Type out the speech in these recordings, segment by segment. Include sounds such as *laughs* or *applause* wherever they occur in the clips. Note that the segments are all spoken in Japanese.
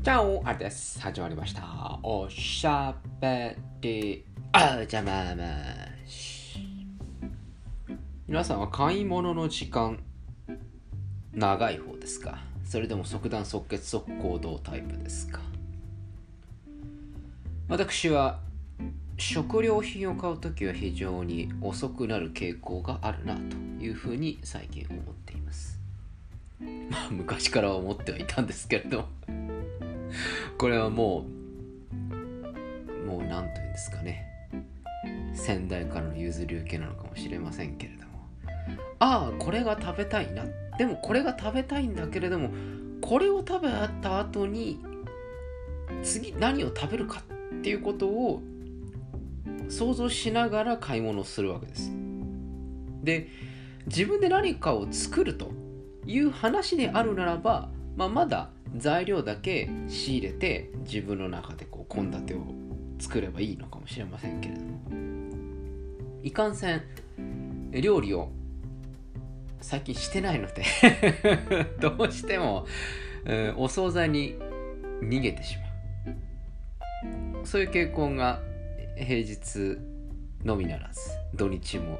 チャオあれです。始まりました。おしゃべりあじゃままし。皆さんは買い物の時間、長い方ですか？それでも即断即決即行動タイプですか？私は食料品を買うときは非常に遅くなる傾向があるなというふうに最近思っています。まあ昔から思ってはいたんですけれど *laughs* これはもうもう何というんですかね。先代からの譲り受けなのかもしれませんけれども。ああこれが食べたいな。でもこれが食べたいんだけれどもこれを食べた後に次何を食べるかっていうことを想像しながら買い物をするわけです。で自分で何かを作るという話であるならば、まあ、まだ材料だけ仕入れて自分の中でこう献立を作ればいいのかもしれませんけれどもいかんせん料理を最近してないので *laughs* どうしても、うんお惣菜に逃げてしまう。そういう傾向が平日のみならず土日も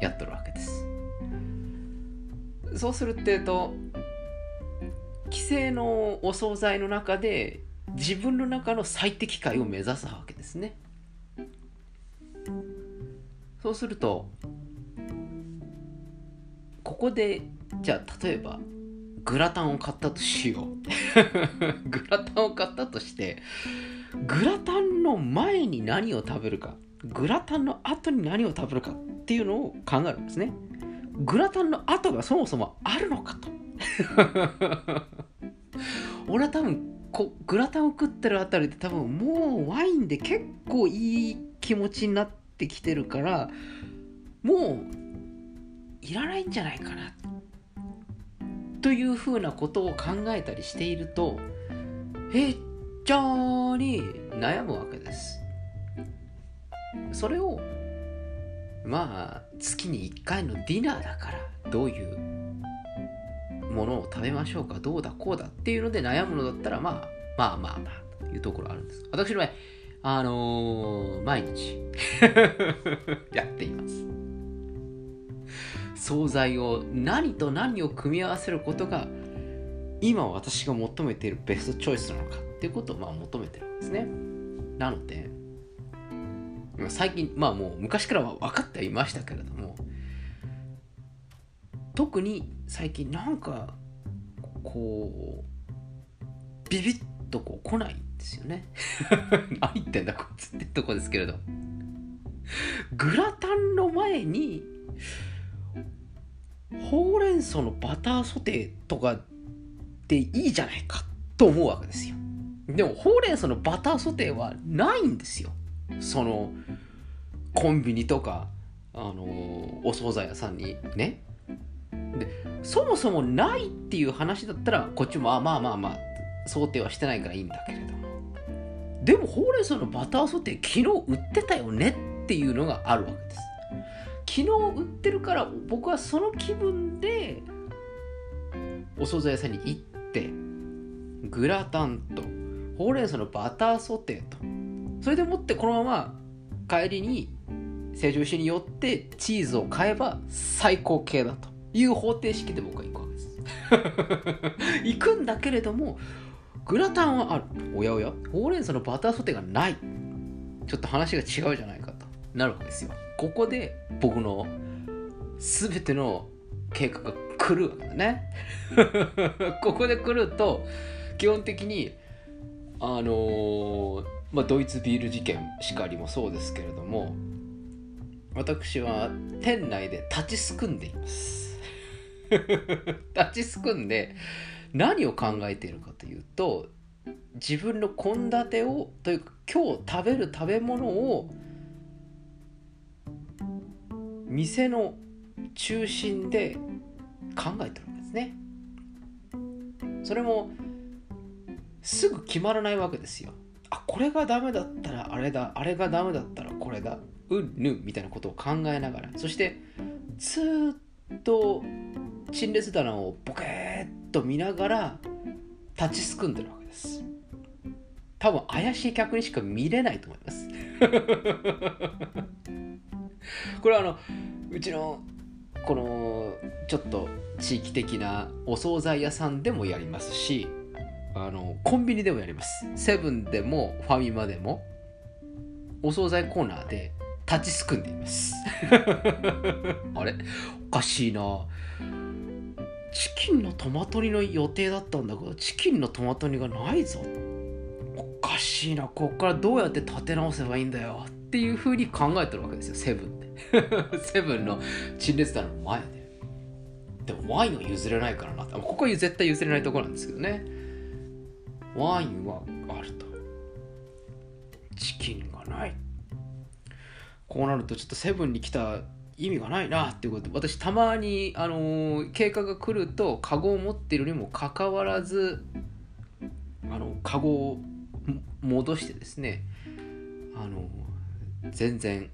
やっとるわけです。そうするっていうと規制のお惣菜の中で自分の中の最適解を目指すわけですね。そうするとここでじゃあ例えばグラタンを買ったとしよう。*laughs* グラタンを買ったとしてグラタンの前に何を食べるかグラタンの後に何を食べるかっていうのを考えるんですね。グラタンの後がそもそもあるのかと。*laughs* 俺は多分こグラタンを食ってるあたりで多分もうワインで結構いい気持ちになってきてるからもういらないんじゃないかなというふうなことを考えたりしていると非常に悩むわけです。それをまあ月に1回のディナーだからどういうものを食べましょうかどうだこうだっていうので悩むのだったらまあまあまあまあというところあるんです。私の場合あのー毎日 *laughs* やっています。惣菜を何と何を組み合わせることが今私が求めているベストチョイスなのかっていうことをまあ求めてるんですね。なので最近まあもう昔からは分かってはいましたけれども特に最近なんかこうビビッとこう来ないんですよね。*laughs* 何言ってんだこいつってとこですけれど。グラタンの前にほうれん草のバターソテーとかでいいじゃないかと思うわけですよ。でもほうれん草のバターソテーはないんですよ。そのコンビニとかあのお惣菜屋さんにね。でそもそもないっていう話だったらこっちもあまあまあまあ想定はしてないからいいんだけれども。でもほうれん草のバターソテー昨日売ってたよねっていうのがあるわけです。昨日売ってるから僕はその気分でお惣菜屋さんに行ってグラタンとほうれん草のバターソテーとそれでもってこのまま帰りに成城石に寄ってチーズを買えば最高形だと。いう方程式で僕は行くわけです。*laughs* 行くんだけれどもグラタンはある。おやおや？ほうれん草のバターソテーがない。ちょっと話が違うじゃないかと。なるわけですよ。ここで僕の全ての計画が来るわけだね。*laughs* ここで来ると基本的にあのーまあ、ドイツビール事件しかりもそうですけれども私は店内で立ちすくんでいます。*laughs* 立ちすくんで何を考えているかというと自分の献立をというか今日食べる食べ物を店の中心で考えてるんですね。それもすぐ決まらないわけですよ。あこれがダメだったらあれだ。あれがダメだったらこれだ。うんぬみたいなことを考えながら。そしてずっと陳列棚をボケーっと見ながら立ちすくんでるわけです。多分怪しい客にしか見れないと思います。*laughs* これはあのうちのこのちょっと地域的なお惣菜屋さんでもやりますしあのコンビニでもやります。セブンでもファミマでもお惣菜コーナーで立ちすくんでいます。*laughs* あれ？おかしいな。チキンのトマト煮の予定だったんだけどチキンのトマト煮がないぞ。おかしいな。こっからどうやって立て直せばいいんだよ。っていうふうに考えてるわけですよ。セブンで。*laughs* セブンの陳列棚の前で。でもワインは譲れないからな。ここは絶対譲れないところなんですけどね。ワインはあると。チキンがない。こうなるとちょっとセブンに来た意味がないなっていうこと私たまにあのー、経過が来るとカゴを持ってるにもかかわらずあのカゴを戻してですねあのー、全然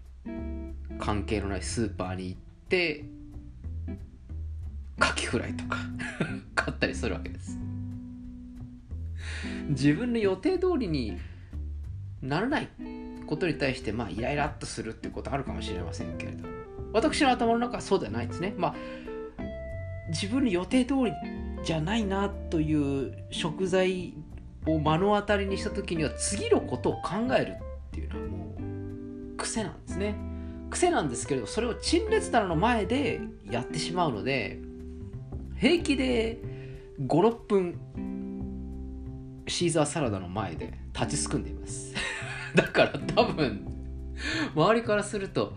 関係のないスーパーに行ってカキフライとか *laughs* 買ったりするわけです。自分の予定通りにならないことに対してまあイライラっとするってことあるかもしれませんけれど私の頭の中はそうではないですね。まあ自分の予定通りじゃないなという食材を目の当たりにした時には次のことを考えるっていうのはもう癖なんですね。癖なんですけれどそれを陳列棚の前でやってしまうので平気で56分シーザーサラダの前で立ちすくんでいます。*laughs* だから多分周りからすると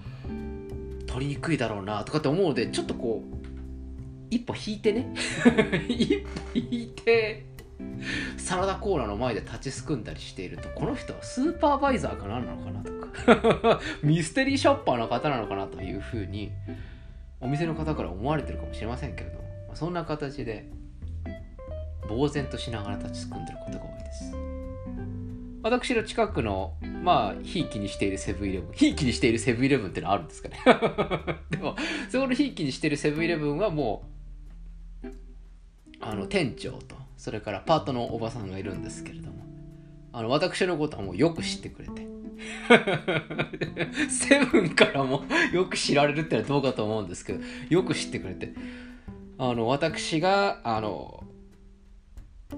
取りにくいだろうなとかって思うのでちょっとこう一歩引いてね。一 *laughs* 歩引いてサラダコーナーの前で立ちすくんだりしているとこの人はスーパーバイザーか何なのかなとか *laughs* ミステリーショッパーの方なのかなというふうにお店の方から思われてるかもしれませんけれどもそんな形で呆然としながら立ちすくんでることが多いです。私の近くのまあひいきにしているセブンイレブンひいきにしているセブンイレブンってのはあるんですかね。*laughs* でもそこのひいきにしているセブンイレブンはもうあの店長とそれからパートのおばさんがいるんですけれどもあの私のことはもうよく知ってくれて。*laughs* セブンからもよく知られるってのはどうかと思うんですけどよく知ってくれて。あの私があの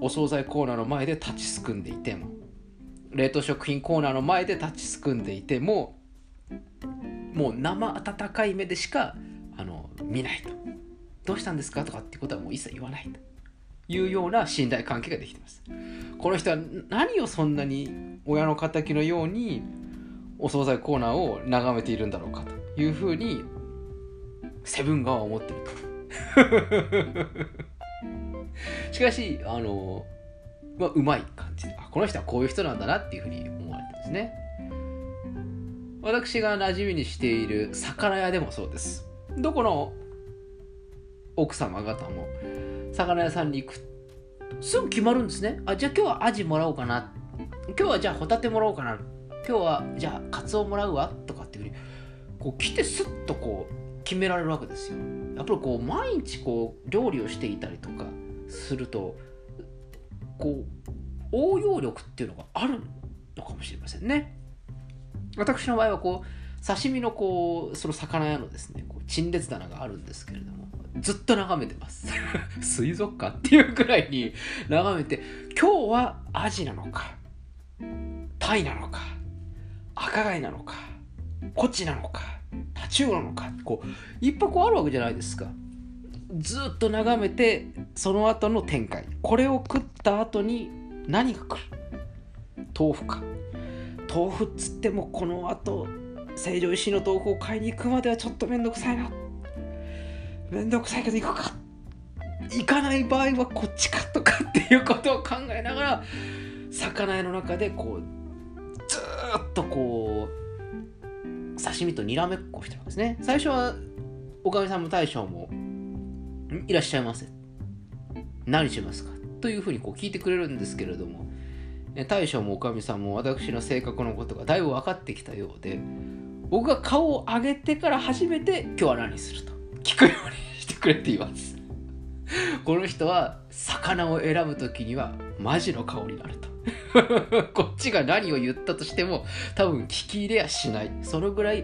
お惣菜コーナーの前で立ちすくんでいても冷凍食品コーナーの前で立ちすくんでいてももう生温かい目でしかあの見ないと。どうしたんですか？とかっていうことはもう一切言わないというような信頼関係ができてます。この人は何をそんなに親の敵のようにお惣菜コーナーを眺めているんだろうかというふうにセブン側は思ってると。*laughs* しかしあのま、うまい感じ。あこの人はこういう人なんだなっていうふうに思われてですね。私が馴染みにしている魚屋でもそうです。どこの奥様方も魚屋さんに行くすぐ決まるんですね。あじゃあ今日はアジもらおうかな。今日はじゃあホタテもらおうかな。今日はじゃあカツオもらうわ。とかっていうふうにこう来てスッとこう決められるわけですよ。やっぱりこう毎日こう料理をしていたりとかするとこう応用力っていうのがあるのかもしれませんね。私の場合はこう刺身のこうその魚屋のですねこう陳列棚があるんですけれどもずっと眺めてます。*laughs* 水族館っていうくらいに *laughs* 眺めて今日はアジなのかタイなのか赤貝なのかコチなのかタチウオなのかこういっぱいあるわけじゃないですか。ずっと眺めてその後の展開。これを食った後に何が来る？豆腐か。豆腐っつってもこの後成城石井の豆腐を買いに行くまではちょっとめんどくさいな。めんどくさいけど行くか。行かない場合はこっちかとかっていうことを考えながら魚屋の中でこうずっとこう刺身とにらめっこしてるんですね。最初はおかみさんも大将もいらっしゃいませ。何しますか？というふうにこう聞いてくれるんですけれども、大将もおかみさんも私の性格のことがだいぶ分かってきたようで、僕が顔を上げてから初めて今日は何すると聞くようにしてくれています。この人は魚を選ぶ時にはマジの顔になると *laughs* こっちが何を言ったとしても多分聞き入れやしないそのぐらい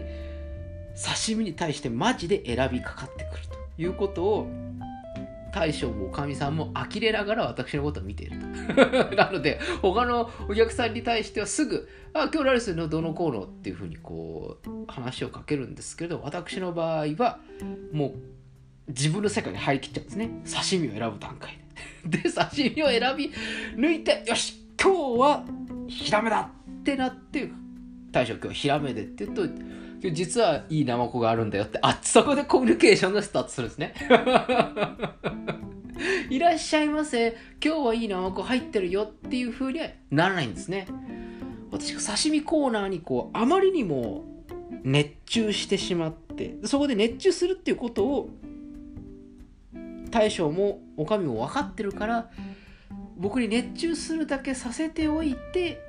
刺身に対してマジで選びかかってくるということを大将もおかみさんも呆れながら私のことを見ていると *laughs* なので他のお客さんに対してはすぐ「あ今日何するのどのこうの?」っていうふうにこう話をかけるんですけど私の場合はもう自分の世界に入りきっちゃうんですね刺身を選ぶ段階で *laughs* で刺身を選び抜いてよし今日はヒラメだってなって大将今日ヒラメでって言うと今日実はいいナマコがあるんだよってあそこでコミュニケーションがスタートするんですね。*laughs* いらっしゃいませ。今日はいいナマコ入ってるよっていう風にはならないんですね。私が刺身コーナーにこうあまりにも熱中してしまってそこで熱中するっていうことを大将もおかみも分かってるから僕に熱中するだけさせておいて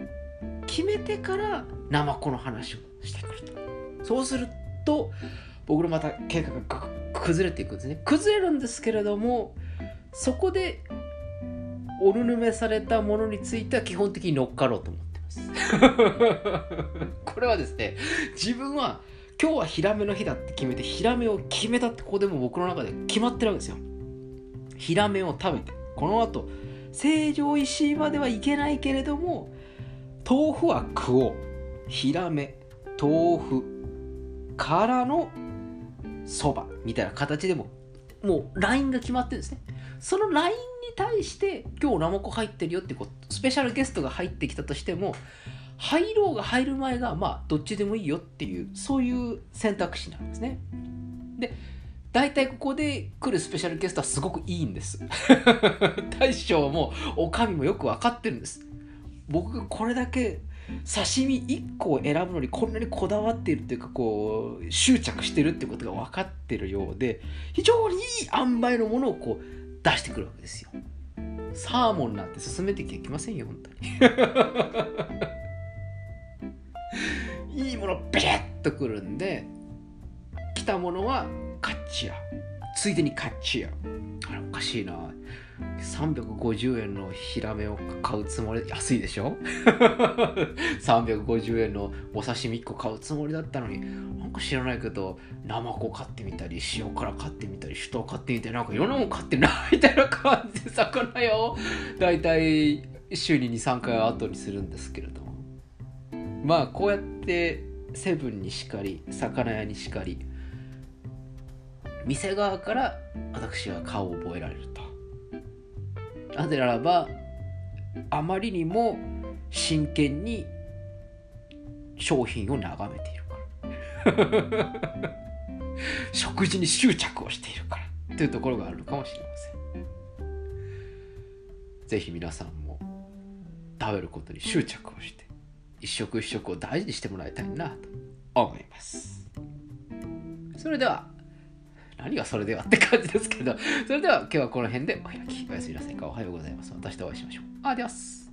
決めてからナマコの話をしてくると。そうすると僕のまた計画が崩れていくんですね。崩れるんですけれどもそこでおぬぬめされたものについては基本的に乗っかろうと思ってます。*laughs* これはですね自分は今日はヒラメの日だって決めてヒラメを決めたってここでも僕の中で決まってるわけですよ。ヒラメを食べてこの後成城石井まではいけないけれども豆腐は食おう。ヒラメ豆腐からのそばみたいな形でももう LINE が決まってるんですね。その LINE に対して今日ナマコ入ってるよってこうスペシャルゲストが入ってきたとしても入ろうが入る前がまあどっちでもいいよっていうそういう選択肢なんですね。で大体ここで来るスペシャルゲストはすごくいいんです。*laughs* 大将もおかみもよく分かってるんです。僕がこれだけ刺身1個を選ぶのにこんなにこだわっているっていうかこう執着してるってことが分かってるようで非常にいい塩梅のものをこう出してくるわけですよ。サーモンなんて進めてきゃいけませんよ本当に。*laughs* いいものビリッとくるんで来たものはカッチア。ついでにカッチアあれおかしいな。350円のヒラメを買うつもり安いでしょ？*laughs* 350円のお刺身1個買うつもりだったのに。なんか知らないけどナマコ買ってみたり塩辛買ってみたり酒盗買ってみたりなんかいろんなもん買ってるなみたいな感じで魚屋を大体週に23回後にするんですけれども。まあこうやってセブンにしかり魚屋にしかり店側から私は顔を覚えられると。なぜならばあまりにも真剣に商品を眺めているから。*laughs* 食事に執着をしているから。というところがあるかもしれません。ぜひ皆さんも食べることに執着をして一食一食を大事にしてもらいたいなと思います。それでは何がそれではって感じですけど、それでは今日はこの辺でお開き。おやすみなさいか。おはようございます。私とお会いしましょう。アディオス